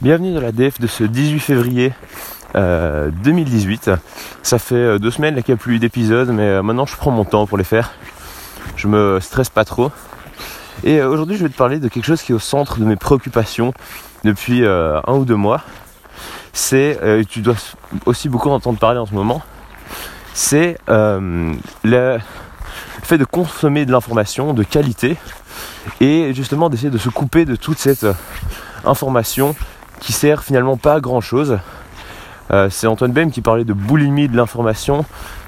Bienvenue dans la DF de ce 18 février 2018. Ça fait deux semaines qu'il n'y a plus d'épisodes, mais maintenant je prends mon temps pour les faire. Je me stresse pas trop. Et aujourd'hui, je vais te parler de quelque chose qui est au centre de mes préoccupations depuis un ou deux mois. C'est, tu dois aussi beaucoup entendre parler en ce moment, c'est le fait de consommer de l'information de qualité et justement d'essayer de se couper de toute cette information qui sert finalement pas à grand chose. Euh, c'est Antoine Bem qui parlait de boulimie de l'information,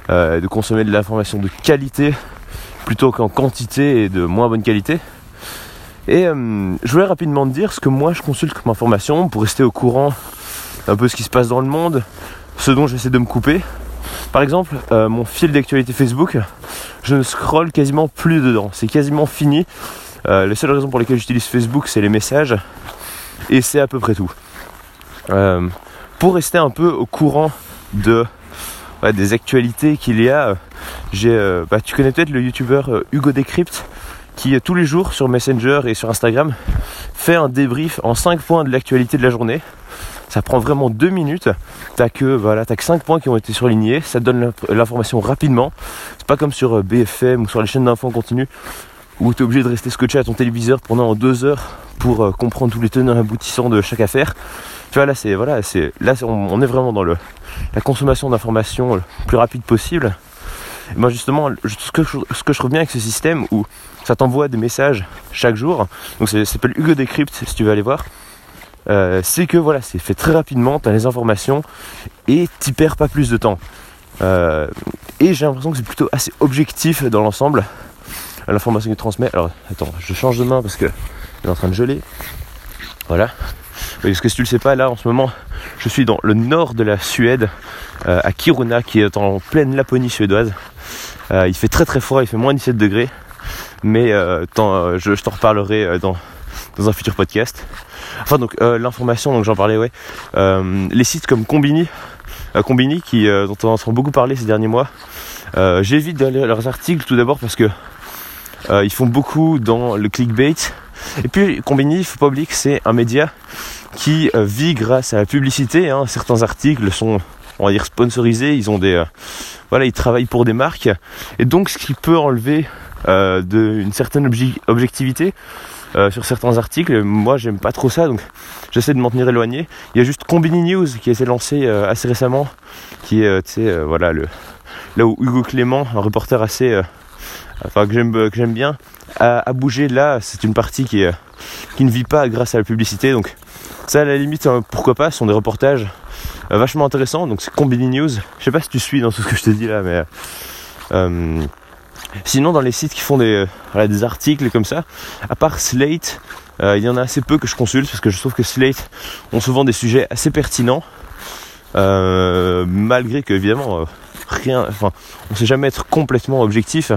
euh, de consommer de l'information de qualité plutôt qu'en quantité et de moins bonne qualité. Et euh, je voulais rapidement te dire ce que moi je consulte comme information pour rester au courant un peu ce qui se passe dans le monde, ce dont j'essaie de me couper. Par exemple, mon fil d'actualité Facebook, je ne scrolle quasiment plus dedans. C'est quasiment fini. les seules raisons pour lesquelles j'utilise Facebook, c'est les messages. Et c'est à peu près tout. Euh, pour rester un peu au courant de des actualités qu'il y a, j'ai, euh, bah, tu connais peut-être le youtubeur euh, Hugo Decrypt qui tous les jours sur Messenger et sur Instagram fait un débrief en 5 points de l'actualité de la journée. Ça prend vraiment 2 minutes. T'as que voilà, t'as que 5 points qui ont été surlignés. Ça donne l'information rapidement. C'est pas comme sur BFM ou sur les chaînes d'infos en continu où tu es obligé de rester scotché à ton téléviseur pendant 2 heures pour comprendre tous les tenants aboutissants de chaque affaire. Tu vois, là, c'est voilà, c'est là, on, est vraiment dans le, la consommation d'informations le plus rapide possible. Et moi, justement, ce, que je, ce que je trouve bien avec ce système où ça t'envoie des messages chaque jour, donc ça s'appelle Hugo Decrypt si tu veux aller voir. Euh, c'est que voilà, c'est fait très rapidement, tu as les informations et tu perds pas plus de temps. Euh, et j'ai l'impression que c'est plutôt assez objectif dans l'ensemble, l'information qu'il transmet. Alors attends, je change de main parce que il est en train de geler. Voilà. Parce que si tu le sais pas, là en ce moment, je suis dans le nord de la Suède, euh, à Kiruna, qui est en pleine Laponie suédoise. Euh, il fait très très froid, il fait moins 17 degrés. Mais euh, je, t'en reparlerai dans, un futur podcast. Enfin donc l'information, donc j'en parlais, ouais. les sites comme Combini, Combini qui dont on entend beaucoup parler ces derniers mois. J'évite d'aller leurs articles tout d'abord parce que ils font beaucoup dans le clickbait et puis Combini, il faut pas oublier que c'est un média qui euh, vit grâce à la publicité. Hein. Certains articles sont, on va dire, sponsorisés. Ils ont des, euh, voilà, ils travaillent pour des marques. Et donc, ce qui peut enlever euh, de, une certaine objectivité sur certains articles. Moi, j'aime pas trop ça, donc j'essaie de m'en tenir éloigné. Il y a juste Combini News qui a été lancé assez récemment, qui est, tu sais, voilà, là où Hugo Clément, un reporter assez enfin que j'aime bien. À, bouger là c'est une partie qui est, qui ne vit pas grâce à la publicité. Donc ça à la limite hein, pourquoi pas ce sont des reportages euh, vachement intéressants. Donc c'est Combini News. Je sais pas si tu suis dans tout ce que je te dis là mais euh, sinon dans les sites qui font des, des articles comme ça à part Slate euh, il y en a assez peu que je consulte parce que je trouve que Slate ont souvent des sujets assez pertinents malgré que évidemment rien, enfin, on sait jamais être complètement objectif.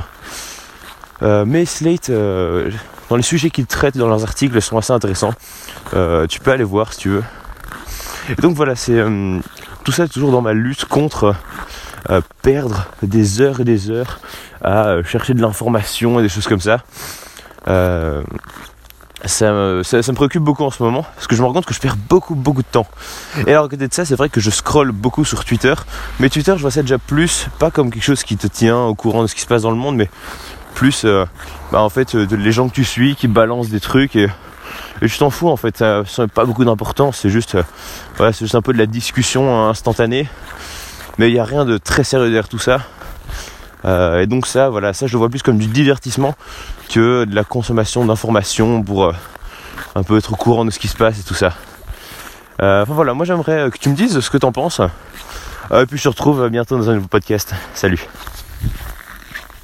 Euh, mais Slate, euh, dans les sujets qu'ils traitent dans leurs articles, sont assez intéressants. Euh, tu peux aller voir si tu veux. Et donc voilà, c'est tout ça toujours dans ma lutte contre perdre des heures et des heures à chercher de l'information et des choses comme ça ça me, préoccupe beaucoup en ce moment parce que je me rends compte que je perds beaucoup beaucoup de temps. Et alors à côté de ça, c'est vrai que je scrolle beaucoup sur Twitter, mais Twitter, je vois ça déjà plus pas comme quelque chose qui te tient au courant de ce qui se passe dans le monde, mais plus euh, bah, en fait de les gens que tu suis qui balancent des trucs et, et je t'en fous en fait, ça n'a pas beaucoup d'importance, c'est juste euh, voilà, c'est juste un peu de la discussion instantanée, mais il n'y a rien de très sérieux derrière tout ça. Euh, et donc ça, voilà, ça je le vois plus comme du divertissement que de la consommation d'informations pour euh, un peu être au courant de ce qui se passe et tout ça. Euh, enfin voilà, moi j'aimerais que tu me dises ce que t'en penses. et puis je te retrouve bientôt dans un nouveau podcast. Salut